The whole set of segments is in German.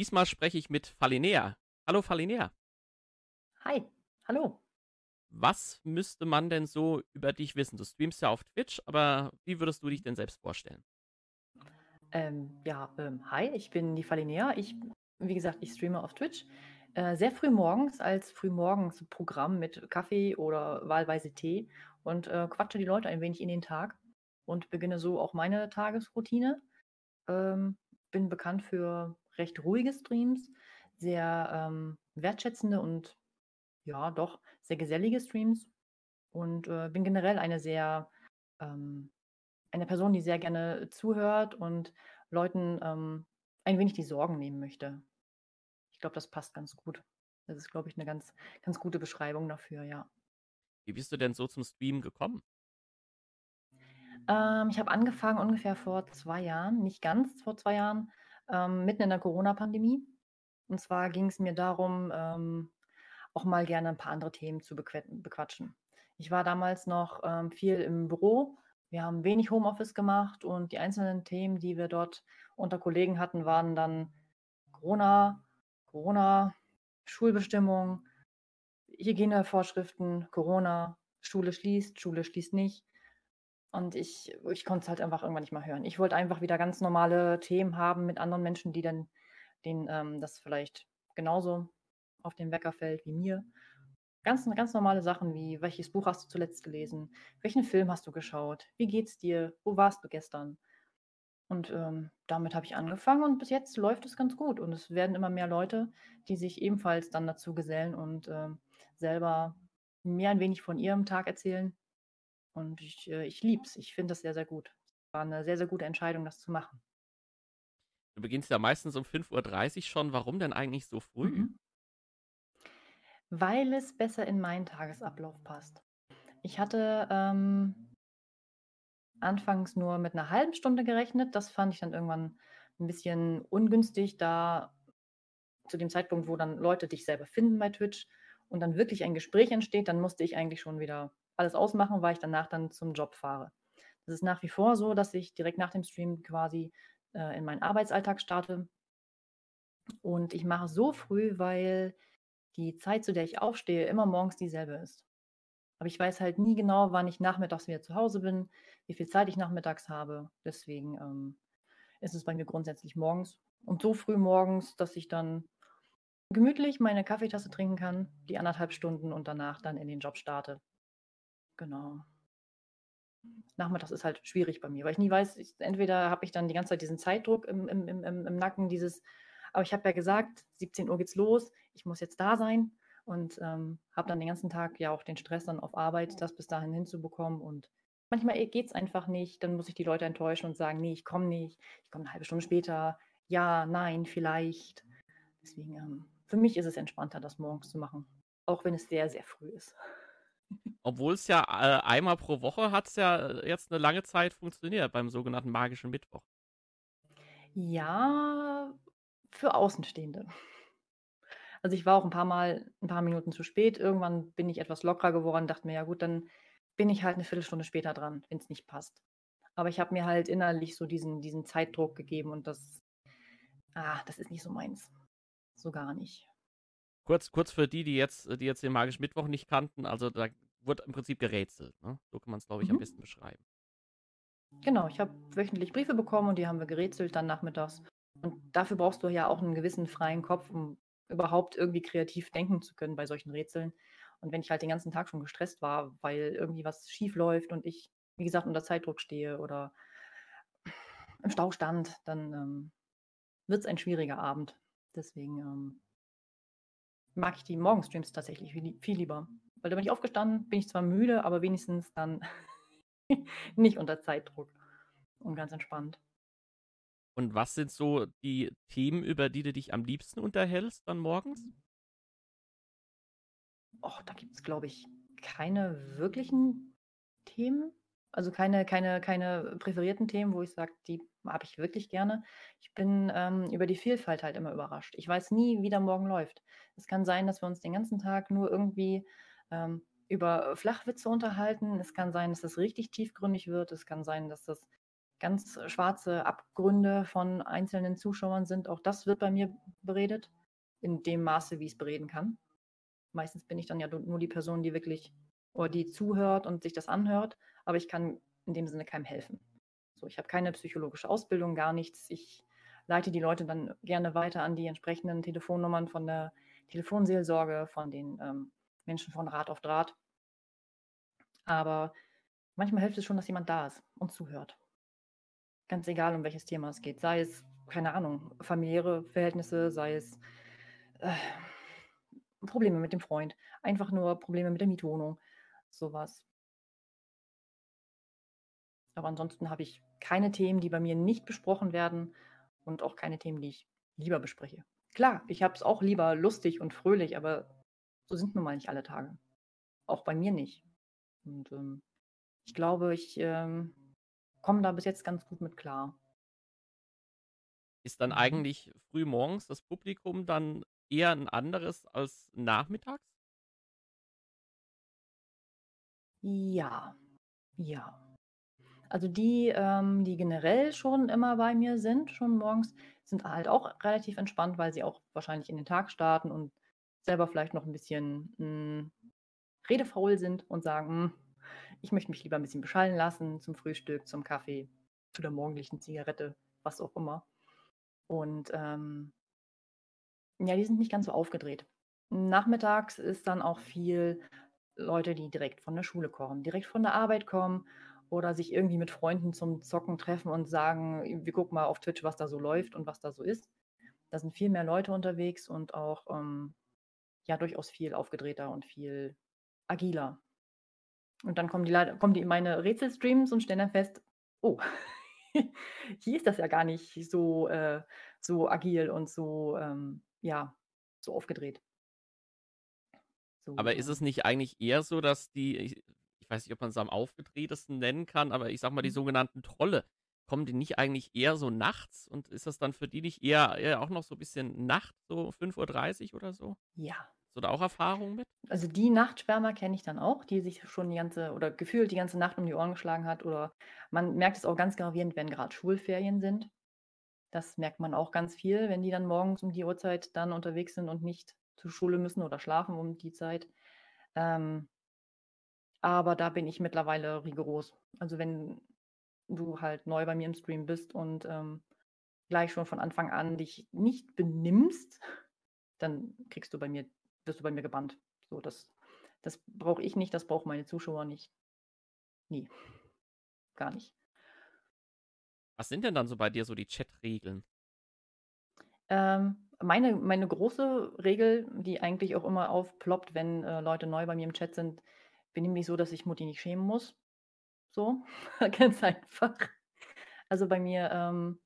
Diesmal spreche ich mit Falinea. Hallo Falinea. Hi, hallo. Was müsste man denn so über dich wissen? Du streamst ja auf Twitch, aber wie würdest du dich denn selbst vorstellen? Ähm, ja, ähm, hi, ich bin die Falinea. Ich, wie gesagt, ich streame auf Twitch. Äh, sehr früh morgens als Frühmorgens-Programm mit Kaffee oder wahlweise Tee und äh, quatsche die Leute ein wenig in den Tag und beginne so auch meine Tagesroutine. Ähm, bin bekannt für recht ruhige Streams, sehr ähm, wertschätzende und ja, doch sehr gesellige Streams und äh, bin generell eine sehr ähm, eine Person, die sehr gerne zuhört und Leuten ähm, ein wenig die Sorgen nehmen möchte. Ich glaube, das passt ganz gut. Das ist, glaube ich, eine ganz, ganz gute Beschreibung dafür, ja. Wie bist du denn so zum Streamen gekommen? Ähm, ich habe angefangen ungefähr vor zwei Jahren, nicht ganz vor zwei Jahren, ähm, mitten in der Corona-Pandemie. Und zwar ging es mir darum, ähm, auch mal gerne ein paar andere Themen zu bequatschen. Ich war damals noch ähm, viel im Büro. Wir haben wenig Homeoffice gemacht und die einzelnen Themen, die wir dort unter Kollegen hatten, waren dann Corona, Corona, Schulbestimmung, Hygienevorschriften, Corona, Schule schließt, Schule schließt nicht. Und ich, ich konnte es halt einfach irgendwann nicht mehr hören. Ich wollte einfach wieder ganz normale Themen haben mit anderen Menschen, die dann denen ähm, das vielleicht genauso auf den Wecker fällt wie mir. Ganz, ganz normale Sachen wie, welches Buch hast du zuletzt gelesen? Welchen Film hast du geschaut? Wie geht's dir? Wo warst du gestern? Und ähm, damit habe ich angefangen und bis jetzt läuft es ganz gut. Und es werden immer mehr Leute, die sich ebenfalls dann dazu gesellen und ähm, selber mir ein wenig von ihrem Tag erzählen. Und ich, äh, ich liebe es. Ich finde das sehr, sehr gut. War eine sehr, sehr gute Entscheidung, das zu machen. Du beginnst ja meistens um 5.30 Uhr schon. Warum denn eigentlich so früh? Mhm. Weil es besser in meinen Tagesablauf passt. Ich hatte ähm, anfangs nur mit einer halben Stunde gerechnet. Das fand ich dann irgendwann ein bisschen ungünstig, da zu dem Zeitpunkt, wo dann Leute dich selber finden bei Twitch und dann wirklich ein Gespräch entsteht, dann musste ich eigentlich schon wieder alles ausmachen, weil ich danach dann zum Job fahre. Das ist nach wie vor so, dass ich direkt nach dem Stream quasi äh, in meinen Arbeitsalltag starte. Und ich mache so früh, weil die Zeit, zu der ich aufstehe, immer morgens dieselbe ist. Aber ich weiß halt nie genau, wann ich nachmittags wieder zu Hause bin, wie viel Zeit ich nachmittags habe. Deswegen ähm, ist es bei mir grundsätzlich morgens. Und so früh morgens, dass ich dann gemütlich meine Kaffeetasse trinken kann, die anderthalb Stunden und danach dann in den Job starte. Genau. Nachmittags ist halt schwierig bei mir, weil ich nie weiß, ich, entweder habe ich dann die ganze Zeit diesen Zeitdruck im, im, im, im Nacken, dieses, aber ich habe ja gesagt, 17 Uhr geht's los, ich muss jetzt da sein und ähm, habe dann den ganzen Tag ja auch den Stress dann auf Arbeit, das bis dahin hinzubekommen und manchmal geht es einfach nicht, dann muss ich die Leute enttäuschen und sagen, nee, ich komme nicht, ich komme eine halbe Stunde später, ja, nein, vielleicht. Deswegen, ähm, für mich ist es entspannter, das morgens zu machen, auch wenn es sehr, sehr früh ist. Obwohl es ja äh, einmal pro Woche hat es ja äh, jetzt eine lange Zeit funktioniert beim sogenannten magischen Mittwoch. Ja, für Außenstehende. Also ich war auch ein paar Mal ein paar Minuten zu spät. Irgendwann bin ich etwas lockerer geworden, dachte mir, ja gut, dann bin ich halt eine Viertelstunde später dran, wenn es nicht passt. Aber ich habe mir halt innerlich so diesen, diesen Zeitdruck gegeben und das, ah, das ist nicht so meins. So gar nicht. Kurz, kurz für die, die jetzt, die jetzt den Magischen Mittwoch nicht kannten, also da wird im Prinzip gerätselt. Ne? So kann man es, glaube ich, mhm. am besten beschreiben. Genau, ich habe wöchentlich Briefe bekommen und die haben wir gerätselt dann nachmittags. Und dafür brauchst du ja auch einen gewissen freien Kopf, um überhaupt irgendwie kreativ denken zu können bei solchen Rätseln. Und wenn ich halt den ganzen Tag schon gestresst war, weil irgendwie was schief läuft und ich, wie gesagt, unter Zeitdruck stehe oder im Stau stand, dann ähm, wird es ein schwieriger Abend. Deswegen ähm, mag ich die Morgenstreams tatsächlich viel, lieber. Weil da bin ich aufgestanden, bin ich zwar müde, aber wenigstens dann nicht unter Zeitdruck und ganz entspannt. Und was sind so die Themen, über die du dich am liebsten unterhältst dann morgens? Och, da gibt es, glaube ich, keine wirklichen Themen. Also keine, keine, keine präferierten Themen, wo ich sage, die habe ich wirklich gerne. Ich bin ähm, über die Vielfalt halt immer überrascht. Ich weiß nie, wie der Morgen läuft. Es kann sein, dass wir uns den ganzen Tag nur irgendwie ähm, über Flachwitze unterhalten. Es kann sein, dass das richtig tiefgründig wird. Es kann sein, dass das ganz schwarze Abgründe von einzelnen Zuschauern sind. Auch das wird bei mir beredet, in dem Maße, wie ich es bereden kann. Meistens bin ich dann ja nur die Person, die wirklich oder die zuhört und sich das anhört, aber ich kann in dem Sinne keinem helfen. So, ich habe keine psychologische Ausbildung, gar nichts. Ich leite die Leute dann gerne weiter an die entsprechenden Telefonnummern von der Telefonseelsorge, von den ähm, Menschen von Rat auf Draht. Aber manchmal hilft es schon, dass jemand da ist und zuhört. Ganz egal, um welches Thema es geht. Sei es, keine Ahnung, familiäre Verhältnisse, sei es äh, Probleme mit dem Freund, einfach nur Probleme mit der Mietwohnung, sowas. Aber ansonsten habe ich keine Themen, die bei mir nicht besprochen werden und auch keine Themen, die ich lieber bespreche. Klar, ich habe es auch lieber lustig und fröhlich, aber so sind nun mal nicht alle Tage. Auch bei mir nicht. Und ähm, ich glaube, ich ähm, komme da bis jetzt ganz gut mit klar. Ist dann mhm. eigentlich früh morgens das Publikum dann eher ein anderes als nachmittags? Ja, ja. Also die, ähm, die generell schon immer bei mir sind, schon morgens, sind halt auch relativ entspannt, weil sie auch wahrscheinlich in den Tag starten und selber vielleicht noch ein bisschen mh, hm, redefaul sind und sagen, hm, ich möchte mich lieber ein bisschen beschallen lassen zum Frühstück, zum Kaffee, zu der morgendlichen Zigarette, was auch immer. Und ähm, ja, die sind nicht ganz so aufgedreht. Nachmittags ist dann auch viel Leute, die direkt von der Schule kommen, direkt von der Arbeit kommen oder sich irgendwie mit Freunden zum Zocken treffen und sagen, wir gucken mal auf Twitch, was da so läuft und was da so ist. Da sind viel mehr Leute unterwegs und auch ähm, ja durchaus viel aufgedrehter und viel agiler. Und dann kommen die, kommen die in meine Rätselstreams und stellen dann fest, oh, hier ist das ja gar nicht so, äh, so agil und so, ähm, ja, so aufgedreht. So, aber ist es nicht eigentlich eher so, dass die, ich, ich weiß nicht, ob man es am aufgedrehtesten nennen kann, aber ich sag mal, die mhm. sogenannten Trolle, kommen die nicht eigentlich eher so nachts? Und ist das dann für die nicht eher, eher auch noch so ein bisschen Nacht, so 5.30 Uhr oder so? Ja. Hast du da auch Erfahrungen mit? Also die Nachtschwärmer kenne ich dann auch, die sich schon die ganze oder gefühlt die ganze Nacht um die Ohren geschlagen hat. Oder man merkt es auch ganz gravierend, wenn gerade Schulferien sind. Das merkt man auch ganz viel, wenn die dann morgens um die Uhrzeit dann unterwegs sind und nicht zur Schule müssen oder schlafen um die Zeit. Ähm, aber da bin ich mittlerweile rigoros. Also wenn du halt neu bei mir im Stream bist und ähm, gleich schon von Anfang an dich nicht benimmst, dann kriegst du bei mir, wirst du bei mir gebannt. So, das, das brauche ich nicht, das brauchen meine Zuschauer nicht. Nie. Gar nicht. Was sind denn dann so bei dir so die Chat-Regeln? Ähm, meine, meine große Regel, die eigentlich auch immer aufploppt, wenn äh, Leute neu bei mir im Chat sind, bin nämlich so, dass ich Mutti nicht schämen muss. So, ganz einfach. Also bei mir, ähm,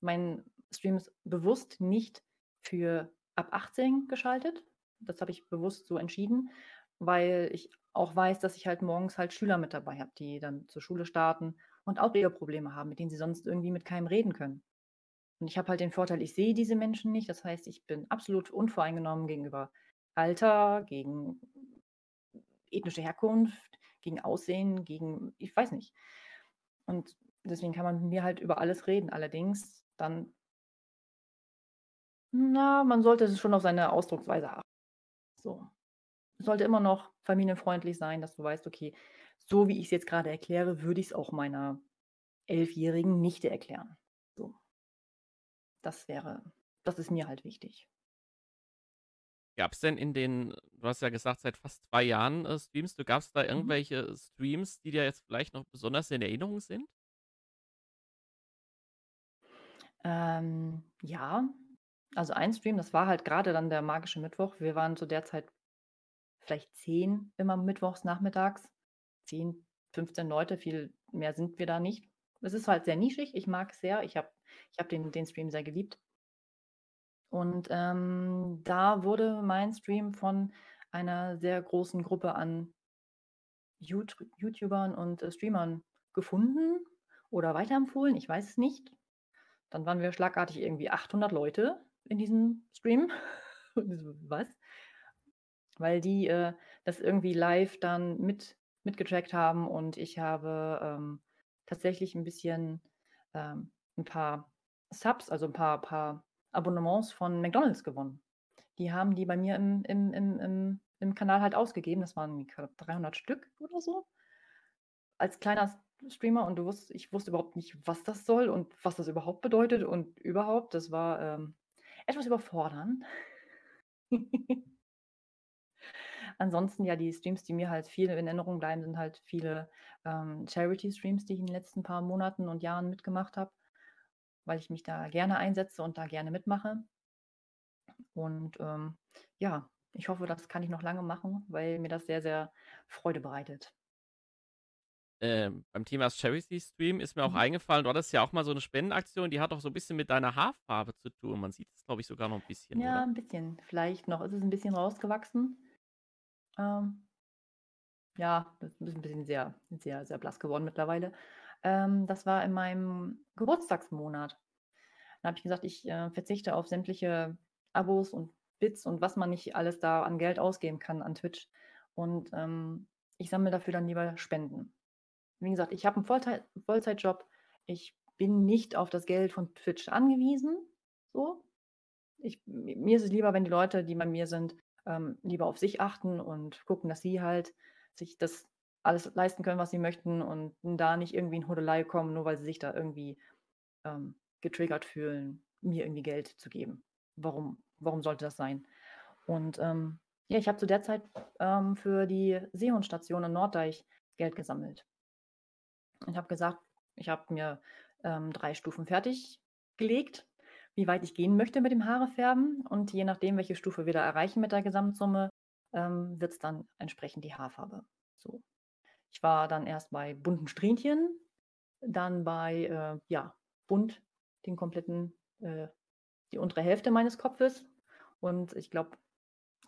mein Stream ist bewusst nicht für ab 18 geschaltet. Das habe ich bewusst so entschieden, weil ich auch weiß, dass ich halt morgens halt Schüler mit dabei habe, die dann zur Schule starten und auch ihre Probleme haben, mit denen sie sonst irgendwie mit keinem reden können. Und ich habe halt den Vorteil, ich sehe diese Menschen nicht. Das heißt, ich bin absolut unvoreingenommen gegenüber Alter, gegen ethnische Herkunft, gegen Aussehen, gegen, ich weiß nicht. Und deswegen kann man mit mir halt über alles reden. Allerdings dann, na, man sollte es schon auf seine Ausdrucksweise achten. So. Sollte immer noch familienfreundlich sein, dass du weißt, okay, so wie ich es jetzt gerade erkläre, würde ich es auch meiner elfjährigen Nichte erklären. Das wäre, das ist mir halt wichtig. Gab es denn in den, du hast ja gesagt, seit fast zwei Jahren äh, streamst du, gab es da mhm. irgendwelche Streams, die dir jetzt vielleicht noch besonders in Erinnerung sind? Ähm, ja, also ein Stream, das war halt gerade dann der magische Mittwoch. Wir waren zu der Zeit vielleicht zehn immer mittwochs nachmittags. Zehn, 15 Leute, viel mehr sind wir da nicht. Es ist halt sehr nischig, ich mag es sehr. Ich habe ich hab den, den Stream sehr geliebt. Und ähm, da wurde mein Stream von einer sehr großen Gruppe an YouTubern und äh, Streamern gefunden oder weiterempfohlen. Ich weiß es nicht. Dann waren wir schlagartig irgendwie 800 Leute in diesem Stream. Was? Weil die äh, das irgendwie live dann mit, mitgetrackt haben und ich habe ähm, tatsächlich ein bisschen ähm, 'n paar Subs, also ein paar paar Abonnements von McDonald's gewonnen. Die haben die bei mir im im im im im Kanal halt ausgegeben. Das waren 300 Stück oder so. Als kleiner Streamer und du wusst ich wusste überhaupt nicht, was das soll und was das überhaupt bedeutet und überhaupt. Das war, ähm, etwas überfordernd. Ansonsten ja, die Streams, die mir halt viel in Erinnerung bleiben, sind halt viele, ähm, Charity-Streams, die ich in den letzten paar Monaten und Jahren mitgemacht habe, weil ich mich da gerne einsetze und da gerne mitmache. Und, ähm, ja, ich hoffe, das kann ich noch lange machen, weil mir das sehr, sehr Freude bereitet. Ähm, beim Thema Charity-Stream ist mir auch Mhm. eingefallen, du hattest ja auch mal so eine Spendenaktion, die hat auch so ein bisschen mit deiner Haarfarbe zu tun. Man sieht es, glaube ich, sogar noch ein bisschen, Ja, oder? ein bisschen. Vielleicht noch ist es ein bisschen rausgewachsen. Ähm, ja, das ist ein bisschen sehr sehr, sehr blass geworden mittlerweile. Ähm, das war in meinem Geburtstagsmonat. Da habe ich gesagt, ich, äh, verzichte auf sämtliche Abos und Bits und was man nicht alles da an Geld ausgeben kann an Twitch. Und, ähm, ich sammle dafür dann lieber Spenden. Wie gesagt, ich habe einen Volltei Vollzeitjob. Ich bin nicht auf das Geld von Twitch angewiesen, so. Ich mir ist es lieber, wenn die Leute, die bei mir sind, ähm, lieber auf sich achten und gucken, dass sie halt sich das alles leisten können, was sie möchten und da nicht irgendwie in Hudelei kommen, nur weil sie sich da irgendwie, ähm, getriggert fühlen, mir irgendwie Geld zu geben. Warum warum sollte das sein? Und, ähm, ja, ich habe zu der Zeit, ähm, für die Seehundstation in Norddeich Geld gesammelt. Ich habe gesagt, ich habe mir, ähm, 3 Stufen fertiggelegt, wie weit ich gehen möchte mit dem Haarefärben und je nachdem, welche Stufe wir da erreichen mit der Gesamtsumme, ähm, wird's dann entsprechend die Haarfarbe. So. Ich war dann erst bei bunten Strähnchen, dann bei, äh, ja, bunt, den kompletten äh, die untere Hälfte meines Kopfes und ich glaube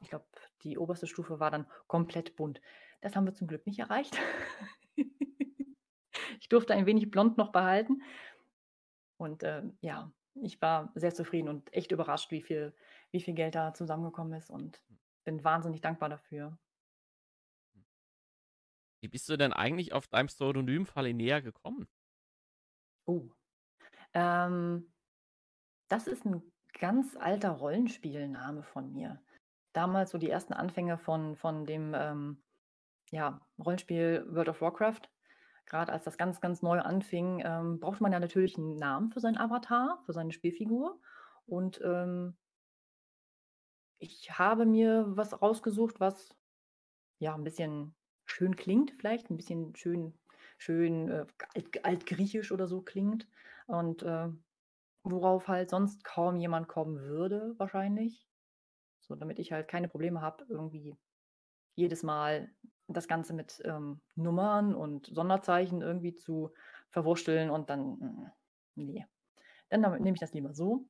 ich glaube, die oberste Stufe war dann komplett bunt. Das haben wir zum Glück nicht erreicht. Ich durfte ein wenig blond noch behalten und, ähm, ja, ich war sehr zufrieden und echt überrascht, wie viel wie viel Geld da zusammengekommen ist und bin wahnsinnig dankbar dafür. Wie bist du denn eigentlich auf deinem Pseudonym Falinea gekommen? Oh, ähm, das ist 'n ganz alter Rollenspielname von mir. Damals so die ersten Anfänge von von dem, ähm, ja, Rollenspiel World of Warcraft. Grad als das ganz, ganz neu anfing, ähm, brauchte man ja natürlich 'n Namen für seinen Avatar, für seine Spielfigur und, ähm ich habe mir was rausgesucht, was, ja, 'n bisschen schön klingt vielleicht, 'n bisschen schön schön, äh, alt altgriechisch oder so klingt und, äh, worauf halt sonst kaum jemand kommen würde wahrscheinlich. So, damit ich halt keine Probleme habe, irgendwie jedes Mal das Ganze mit, ähm, Nummern und Sonderzeichen irgendwie zu verwursteln und dann, hm, ne. Dann nehme ich das lieber so.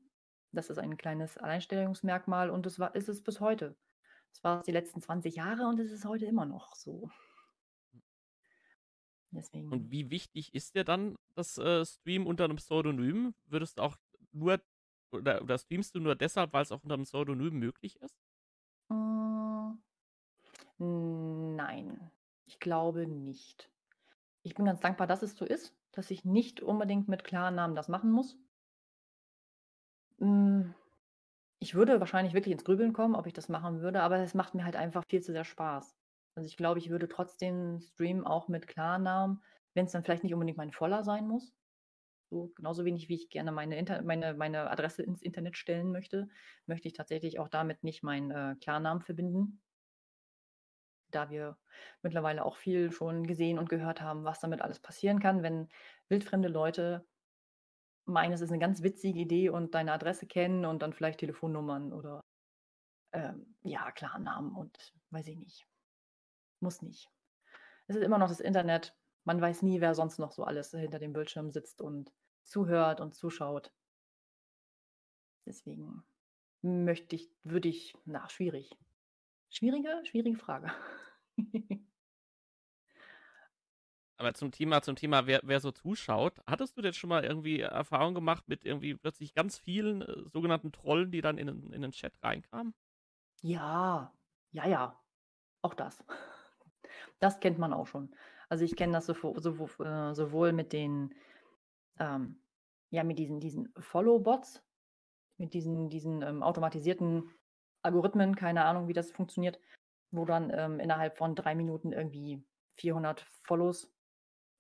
Das ist ein kleines Alleinstellungsmerkmal und das war ist es bis heute. Das war es die letzten 20 Jahre und es ist heute immer noch so. Und Deswegen wie wichtig ist dir dann das, äh, Streamen unter 'nem Pseudonym? Würdest du auch nur oder oder streamst du nur deshalb, weil's auch unter 'nem Pseudonym möglich ist? Hm. Nein, ich glaube nicht. Ich bin ganz dankbar, dass es so ist, dass ich nicht unbedingt mit Klarnamen das machen muss. Hm, ich würde wahrscheinlich wirklich ins Grübeln kommen, ob ich das machen würde, aber es macht mir halt einfach viel zu sehr Spaß. Also, ich glaube, ich würde trotzdem streamen, auch mit Klarnamen, wenn's dann vielleicht nicht unbedingt mein voller sein muss. So, genauso wenig wie ich gerne meine Inter meine meine Adresse ins Internet stellen möchte, möchte ich tatsächlich auch damit nicht meinen, äh, Klarnamen verbinden. Da wir mittlerweile auch viel schon gesehen und gehört haben, was damit alles passieren kann, wenn wildfremde Leute meinen, es ist 'ne ganz witzige Idee und deine Adresse kennen und dann vielleicht Telefonnummern oder, ähm, ja, Klarnamen und weiß ich nicht. Muss nicht. Es ist immer noch das Internet. Man weiß nie, wer sonst noch so alles hinter dem Bildschirm sitzt und zuhört und zuschaut. Deswegen möchte ich würde ich na, schwierig. Schwierige schwierige Frage. Aber zum Thema zum Thema, wer wer so zuschaut, hattest du denn schon mal irgendwie Erfahrung gemacht mit irgendwie plötzlich ganz vielen, äh, sogenannten Trollen, die dann in in den Chat reinkamen? Ja, ja, ja, auch das. Das kennt man auch schon. Also, ich kenne das sovo sowo äh, sowohl mit den, ähm, ja, mit diesen, diesen Follow-Bots, mit diesen, diesen ähm, automatisierten Algorithmen, keine Ahnung, wie das funktioniert, wo dann ähm, innerhalb von drei Minuten irgendwie 400 Follows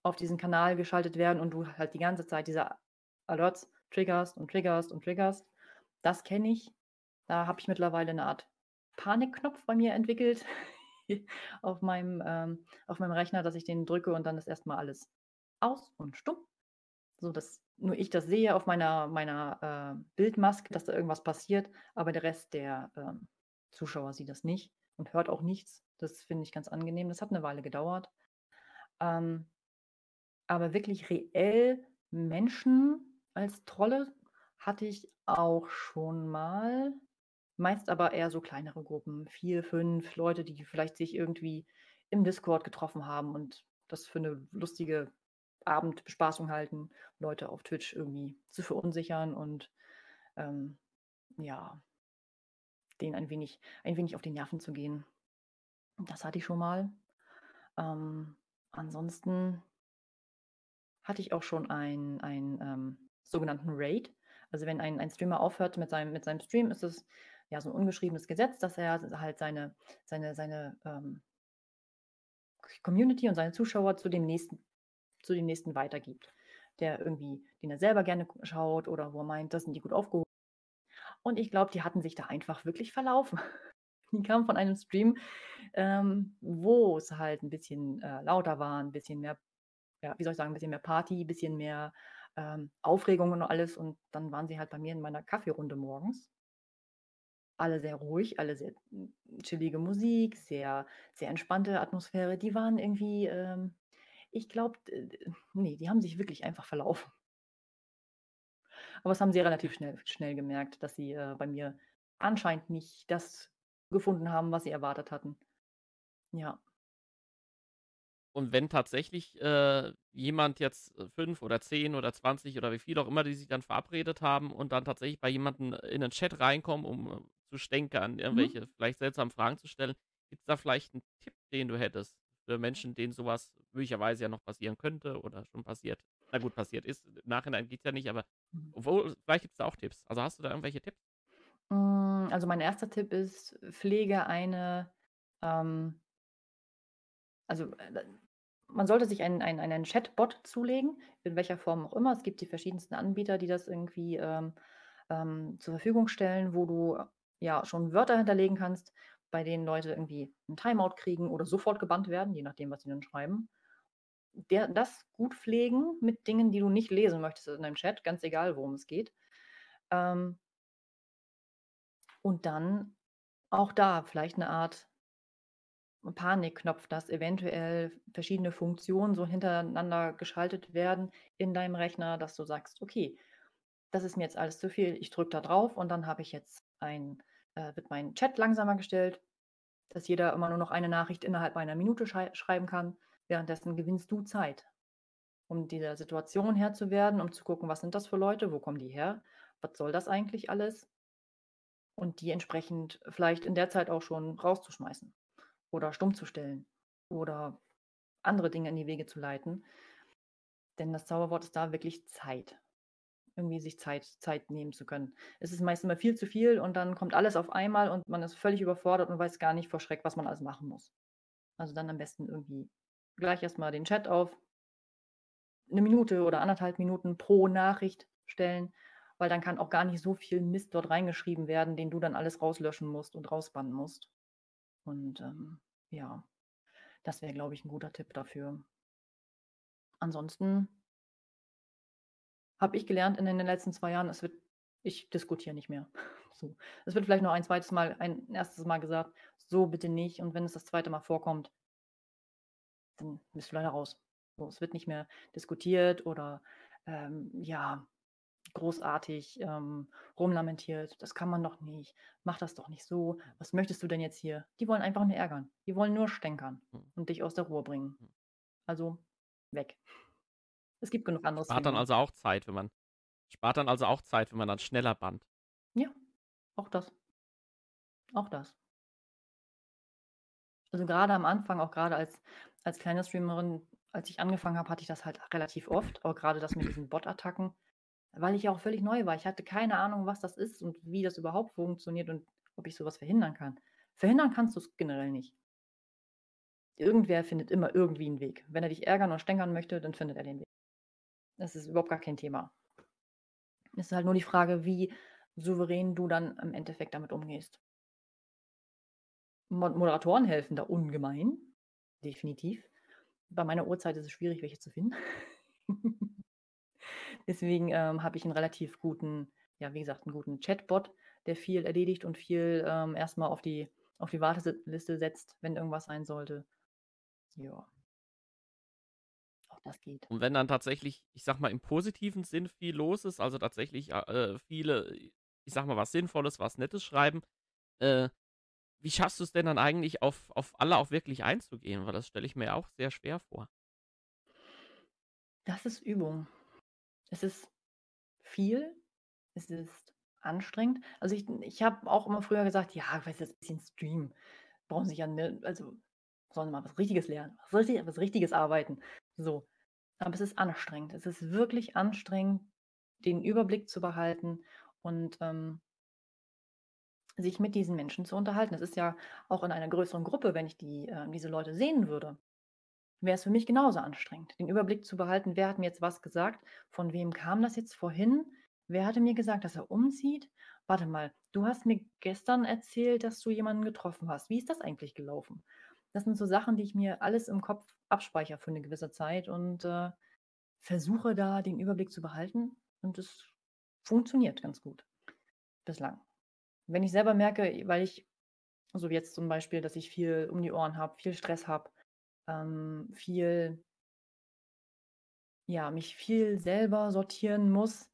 auf diesen Kanal geschaltet werden und du halt die ganze Zeit diese Alerts triggerst und triggerst und triggerst. Das kenne ich. Da habe ich mittlerweile eine Art Panikknopf bei mir entwickelt auf, meinem, ähm, auf meinem Rechner, dass ich den drücke und dann ist erstmal alles aus und stumm. So dass nur ich das sehe auf meiner, meiner äh, Bildmaske, dass da irgendwas passiert, aber der Rest der ähm, Zuschauer sieht das nicht und hört auch nichts. Das finde ich ganz angenehm. Das hat eine Weile gedauert. Ähm, aber wirklich reell Menschen als Trolle hatte ich auch schon mal. Meist aber eher so kleinere Gruppen, vier, fünf Leute, die vielleicht sich irgendwie im Discord getroffen haben und das für eine lustige Abendbespaßung halten, Leute auf Twitch irgendwie zu verunsichern und ähm, ja, denen ein wenig, ein wenig auf die Nerven zu gehen. Das hatte ich schon mal. Ähm, ansonsten hatte ich auch schon einen, ähm, sogenannten Raid. Also wenn ein, ein Streamer aufhört mit seinem, mit seinem Stream, ist es ja so ein ungeschriebenes Gesetz, dass er halt seine, seine, seine ähm, Community und seine Zuschauer zu dem nächsten, zu dem nächsten weitergibt. Der irgendwie, den er selber gerne schaut oder wo er meint, das sind die gut aufgehoben. Und ich glaube, die hatten sich da einfach wirklich verlaufen. Die kamen von einem Stream, ähm, wo es halt ein bisschen äh, lauter war, ein bisschen mehr ja, wie soll ich sagen, ein bisschen mehr Party, ein bisschen mehr ähm, Aufregung und alles. Und dann waren sie halt bei mir in meiner Kaffeerunde morgens. Alle sehr ruhig, alle sehr chillige Musik, sehr, sehr entspannte Atmosphäre. Die waren irgendwie, ähm, ich glaube, nee, die haben sich wirklich einfach verlaufen. Aber das haben sie relativ schnell, schnell gemerkt, dass sie äh, bei mir anscheinend nicht das gefunden haben, was sie erwartet hatten. Ja. Und wenn tatsächlich äh, jemand jetzt äh, fünf oder zehn oder zwanzig oder wie viel auch immer, die sich dann verabredet haben und dann tatsächlich bei jemandem in den Chat reinkommen, um äh, zu stänkern, irgendwelche mhm. vielleicht seltsamen Fragen zu stellen, gibt es da vielleicht einen Tipp, den du hättest für Menschen, denen sowas möglicherweise ja noch passieren könnte oder schon passiert? Na gut, passiert ist. Im Nachhinein geht es ja nicht, aber mhm. obwohl, vielleicht gibt es da auch Tipps. Also hast du da irgendwelche Tipps? Hm, also mein erster Tipp ist, pflege eine ähm, also äh, man sollte sich einen, einen, einen Chatbot zulegen, in welcher Form auch immer. Es gibt die verschiedensten Anbieter, die das irgendwie ähm, ähm, zur Verfügung stellen, wo du ja schon Wörter hinterlegen kannst, bei denen Leute irgendwie ein Timeout kriegen oder sofort gebannt werden, je nachdem, was sie dann schreiben. Der, das gut pflegen mit Dingen, die du nicht lesen möchtest in deinem Chat, ganz egal, worum es geht. Ähm, und dann auch da vielleicht eine Art Panikknopf, dass eventuell verschiedene Funktionen so hintereinander geschaltet werden in deinem Rechner, dass du sagst, okay, das ist mir jetzt alles zu viel, ich drücke da drauf und dann habe ich jetzt ein, äh, wird mein Chat langsamer gestellt, dass jeder immer nur noch eine Nachricht innerhalb einer Minute schrei schreiben kann. Währenddessen gewinnst du Zeit, um dieser Situation Herr zu werden, um zu gucken, was sind das für Leute, wo kommen die her, was soll das eigentlich alles und die entsprechend vielleicht in der Zeit auch schon rauszuschmeißen oder stumm zu stellen oder andere Dinge in die Wege zu leiten. Denn das Zauberwort ist da wirklich Zeit. Irgendwie sich Zeit, Zeit nehmen zu können. Es ist meist immer viel zu viel und dann kommt alles auf einmal und man ist völlig überfordert und weiß gar nicht vor Schreck, was man alles machen muss. Also dann am besten irgendwie gleich erstmal den Chat auf, eine Minute oder anderthalb Minuten pro Nachricht stellen, weil dann kann auch gar nicht so viel Mist dort reingeschrieben werden, den du dann alles rauslöschen musst und rausbannen musst. Und ähm, ja, das wäre, glaube ich, ein guter Tipp dafür. Ansonsten habe ich gelernt in den letzten zwei Jahren, es wird, ich diskutiere nicht mehr. So. Es wird vielleicht noch ein zweites Mal, ein erstes Mal gesagt, so bitte nicht. Und wenn es das zweite Mal vorkommt, dann bist du leider raus. So, es wird nicht mehr diskutiert oder ähm, ja, großartig ähm, rumlamentiert, das kann man doch nicht, mach das doch nicht so, was möchtest du denn jetzt hier? Die wollen einfach nur ärgern, die wollen nur stänkern hm. und dich aus der Ruhe bringen. Hm. Also weg. Es gibt genug anderes. Spart dann also auch Zeit, wenn man spart dann also auch Zeit, wenn man dann schneller band. Ja, auch das. Auch das. Also gerade am Anfang, auch gerade als, als kleine Streamerin, als ich angefangen habe, hatte ich das halt relativ oft, aber gerade das mit diesen Bot-Attacken, weil ich ja auch völlig neu war. Ich hatte keine Ahnung, was das ist und wie das überhaupt funktioniert und ob ich sowas verhindern kann. Verhindern kannst du es generell nicht. Irgendwer findet immer irgendwie einen Weg. Wenn er dich ärgern und stänkern möchte, dann findet er den Weg. Das ist überhaupt gar kein Thema. Es ist halt nur die Frage, wie souverän du dann im Endeffekt damit umgehst. Moderatoren helfen da ungemein. Definitiv. Bei meiner Uhrzeit ist es schwierig, welche zu finden. Deswegen ähm, habe ich einen relativ guten, ja, wie gesagt, einen guten Chatbot, der viel erledigt und viel ähm, erstmal auf die, auf die Warteliste setzt, wenn irgendwas sein sollte. Ja. Das geht. Und wenn dann tatsächlich, ich sag mal, im positiven Sinn viel los ist, also tatsächlich äh, viele, ich sag mal, was Sinnvolles, was Nettes schreiben, äh, wie schaffst du es denn dann eigentlich, auf, auf alle auch wirklich einzugehen? Weil das stelle ich mir auch sehr schwer vor. Das ist Übung. Es ist viel, es ist anstrengend. Also ich, ich habe auch immer früher gesagt, ja, ich weiß jetzt ein bisschen Stream. Brauchen sich ja, ne, also sollen mal was Richtiges lernen, was, richtig, was Richtiges arbeiten. So. Aber es ist anstrengend. Es ist wirklich anstrengend, den Überblick zu behalten und ähm, sich mit diesen Menschen zu unterhalten. Es ist ja auch in einer größeren Gruppe, wenn ich die, äh, diese Leute sehen würde, wäre es für mich genauso anstrengend, den Überblick zu behalten, wer hat mir jetzt was gesagt, von wem kam das jetzt vorhin, wer hatte mir gesagt, dass er umzieht. Warte mal, du hast mir gestern erzählt, dass du jemanden getroffen hast. Wie ist das eigentlich gelaufen? Das sind so Sachen, die ich mir alles im Kopf abspeichere für eine gewisse Zeit und äh, versuche da den Überblick zu behalten und es funktioniert ganz gut. Bislang. Wenn ich selber merke, weil ich, so wie jetzt zum Beispiel, dass ich viel um die Ohren habe, viel Stress habe, ähm, viel, ja, mich viel selber sortieren muss,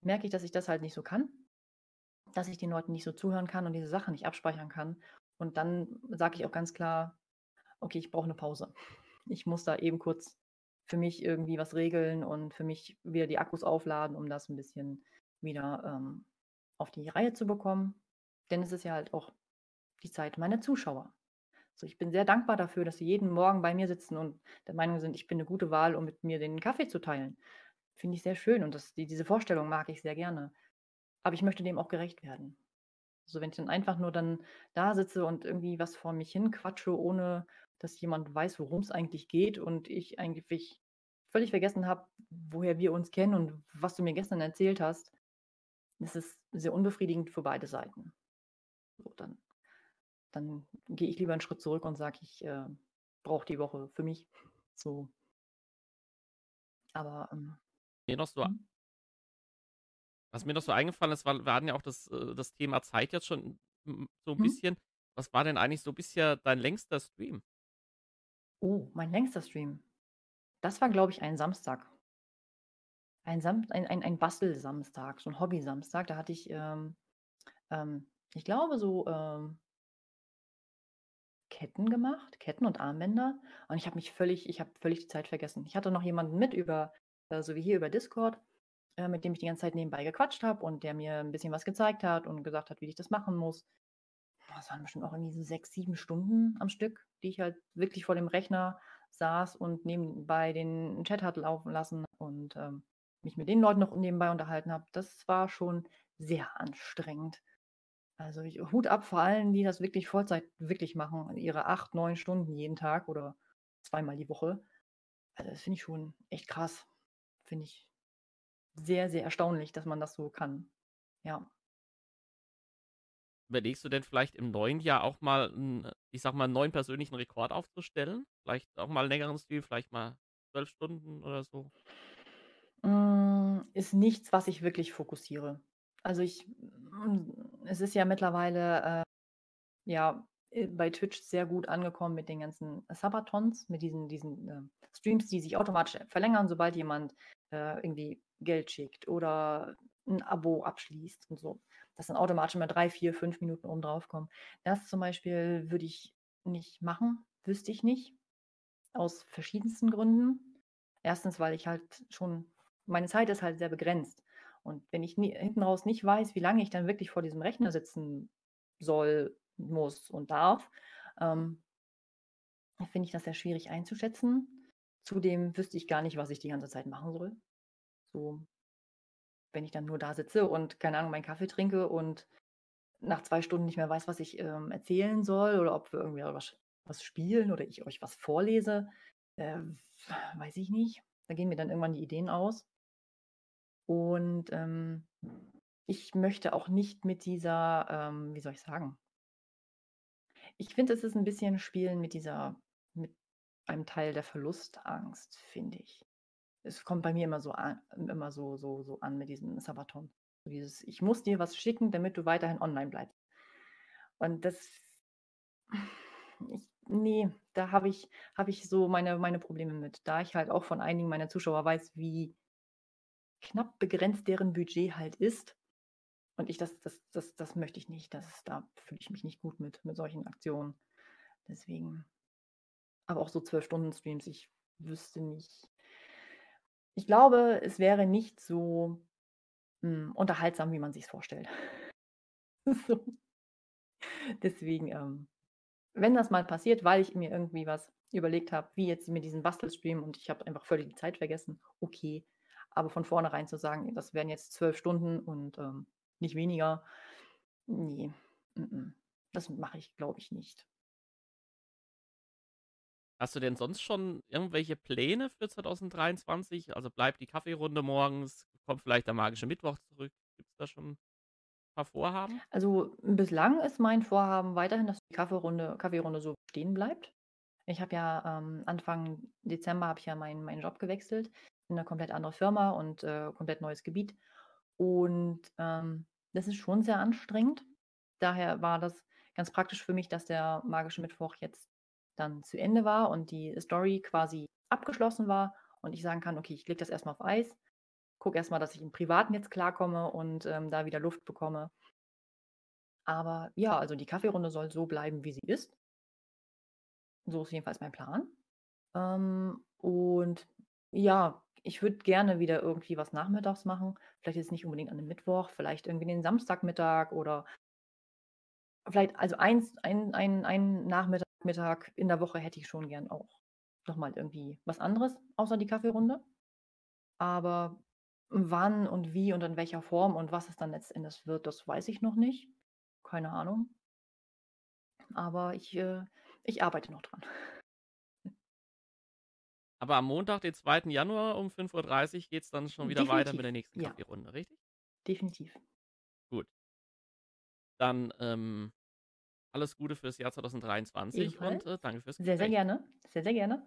merke ich, dass ich das halt nicht so kann. Dass ich den Leuten nicht so zuhören kann und diese Sachen nicht abspeichern kann. Und dann sage ich auch ganz klar, okay, ich brauche eine Pause. Ich muss da eben kurz für mich irgendwie was regeln und für mich wieder die Akkus aufladen, um das ein bisschen wieder ähm, auf die Reihe zu bekommen. Denn es ist ja halt auch die Zeit meiner Zuschauer. So, ich bin sehr dankbar dafür, dass sie jeden Morgen bei mir sitzen und der Meinung sind, ich bin eine gute Wahl, um mit mir den Kaffee zu teilen. Finde ich sehr schön und das, die, diese Vorstellung mag ich sehr gerne. Aber ich möchte dem auch gerecht werden. So, wenn ich dann einfach nur dann da sitze und irgendwie was vor mich hin quatsche, ohne dass jemand weiß, worum es eigentlich geht und ich eigentlich völlig vergessen habe, woher wir uns kennen und was du mir gestern erzählt hast, ist es sehr unbefriedigend für beide Seiten. So, dann, dann gehe ich lieber einen Schritt zurück und sage, ich äh, brauche die Woche für mich. So. Aber ähm, mir noch so, hm? was mir noch so eingefallen ist, war, wir hatten ja auch das, äh, das Thema Zeit jetzt schon so ein hm? bisschen. Was war denn eigentlich so bisher dein längster Stream? Oh, mein längster Stream. Das war, glaube ich, ein Samstag. Ein, Sam ein, ein, ein Bastelsamstag, so ein Hobby-Samstag. Da hatte ich ähm, ähm, ich glaube, so ähm, Ketten gemacht, Ketten und Armbänder. Und ich habe mich völlig, ich habe völlig die Zeit vergessen. Ich hatte noch jemanden mit über, äh, so wie hier über Discord, äh, mit dem ich die ganze Zeit nebenbei gequatscht habe und der mir ein bisschen was gezeigt hat und gesagt hat, wie ich das machen muss. Das waren bestimmt auch irgendwie so sechs, sieben Stunden am Stück, die ich halt wirklich vor dem Rechner saß und nebenbei den Chat hatte laufen lassen und ähm, mich mit den Leuten noch nebenbei unterhalten habe. Das war schon sehr anstrengend. Also ich, Hut ab vor allen, die das wirklich Vollzeit wirklich machen, ihre acht, neun Stunden jeden Tag oder zweimal die Woche. Also das finde ich schon echt krass. Finde ich sehr, sehr erstaunlich, dass man das so kann. Ja. Überlegst du denn vielleicht im neuen Jahr auch mal, einen, ich sag mal, einen neuen persönlichen Rekord aufzustellen? Vielleicht auch mal einen längeren Stil, vielleicht mal zwölf Stunden oder so? Mm, ist nichts, was ich wirklich fokussiere. Also ich, mm, es ist ja mittlerweile äh, ja bei Twitch sehr gut angekommen mit den ganzen Sabatons, mit diesen, diesen äh, Streams, die sich automatisch verlängern, sobald jemand äh, irgendwie Geld schickt oder ein Abo abschließt und so. Dass dann automatisch mal drei, vier, fünf Minuten oben drauf kommen. Das zum Beispiel würde ich nicht machen, wüsste ich nicht. Aus verschiedensten Gründen. Erstens, weil ich halt schon, meine Zeit ist halt sehr begrenzt. Und wenn ich nie, hinten raus nicht weiß, wie lange ich dann wirklich vor diesem Rechner sitzen soll, muss und darf, ähm, finde ich das sehr schwierig einzuschätzen. Zudem wüsste ich gar nicht, was ich die ganze Zeit machen soll. So. Wenn ich dann nur da sitze und, keine Ahnung, meinen Kaffee trinke und nach zwei Stunden nicht mehr weiß, was ich ähm, erzählen soll oder ob wir irgendwie was, was spielen oder ich euch was vorlese, äh, weiß ich nicht. Da gehen mir dann irgendwann die Ideen aus. Und ähm, ich möchte auch nicht mit dieser, ähm, wie soll ich sagen? Ich finde, es ist ein bisschen Spielen mit dieser, mit einem Teil der Verlustangst, finde ich. Es kommt bei mir immer so an, immer so, so, so an mit diesem Sabaton. Dieses, ich muss dir was schicken, damit du weiterhin online bleibst. Und das, ich, nee, da habe ich, habe ich so meine, meine Probleme mit. Da ich halt auch von einigen meiner Zuschauer weiß, wie knapp begrenzt deren Budget halt ist. Und ich, das, das, das, das möchte ich nicht. Das, da fühle ich mich nicht gut mit, mit solchen Aktionen. Deswegen. Aber auch so zwölf Stunden Streams, ich wüsste nicht. Ich glaube, es wäre nicht so mh, hm, unterhaltsam, wie man sich es vorstellt. so. Deswegen, ähm, wenn das mal passiert, weil ich mir irgendwie was überlegt habe, wie jetzt mit diesem Bastelstream und ich habe einfach völlig die Zeit vergessen, okay. Aber von vornherein zu sagen, das wären jetzt zwölf Stunden und ähm, nicht weniger, nee, m -m. das mache ich, glaube ich, nicht. Hast du denn sonst schon irgendwelche Pläne für 2023? Also bleibt die Kaffeerunde morgens, kommt vielleicht der magische Mittwoch zurück? Gibt es da schon ein paar Vorhaben? Also bislang ist mein Vorhaben weiterhin, dass die Kaffeerunde, Kaffeerunde so stehen bleibt. Ich habe ja ähm, Anfang Dezember habe ich ja meinen meinen Job gewechselt in eine komplett andere Firma und äh, komplett neues Gebiet. Und ähm, das ist schon sehr anstrengend. Daher war das ganz praktisch für mich, dass der magische Mittwoch jetzt dann zu Ende war und die Story quasi abgeschlossen war und ich sagen kann, okay, ich lege das erstmal auf Eis, gucke erstmal, dass ich im Privaten jetzt klarkomme und ähm, da wieder Luft bekomme. Aber ja, also die Kaffeerunde soll so bleiben, wie sie ist. So ist jedenfalls mein Plan. Ähm, und ja, ich würde gerne wieder irgendwie was nachmittags machen. Vielleicht jetzt nicht unbedingt an einem Mittwoch, vielleicht irgendwie den Samstagmittag oder vielleicht, also eins, ein, ein, ein Nachmittag Mittag in der Woche hätte ich schon gern auch nochmal irgendwie was anderes, außer die Kaffeerunde. Aber wann und wie und in welcher Form und was es dann letztendlich wird, das weiß ich noch nicht. Keine Ahnung. Aber ich, äh, ich arbeite noch dran. Aber am Montag, den 2. Januar um 5.30 Uhr geht es dann schon wieder Definitiv. weiter mit der nächsten ja. Kaffeerunde, richtig? Definitiv. Gut. Dann ähm, alles Gute fürs Jahr 2023 Ebenfalls. und äh, danke fürs Gespräch. Sehr, sehr gerne. Sehr, sehr gerne.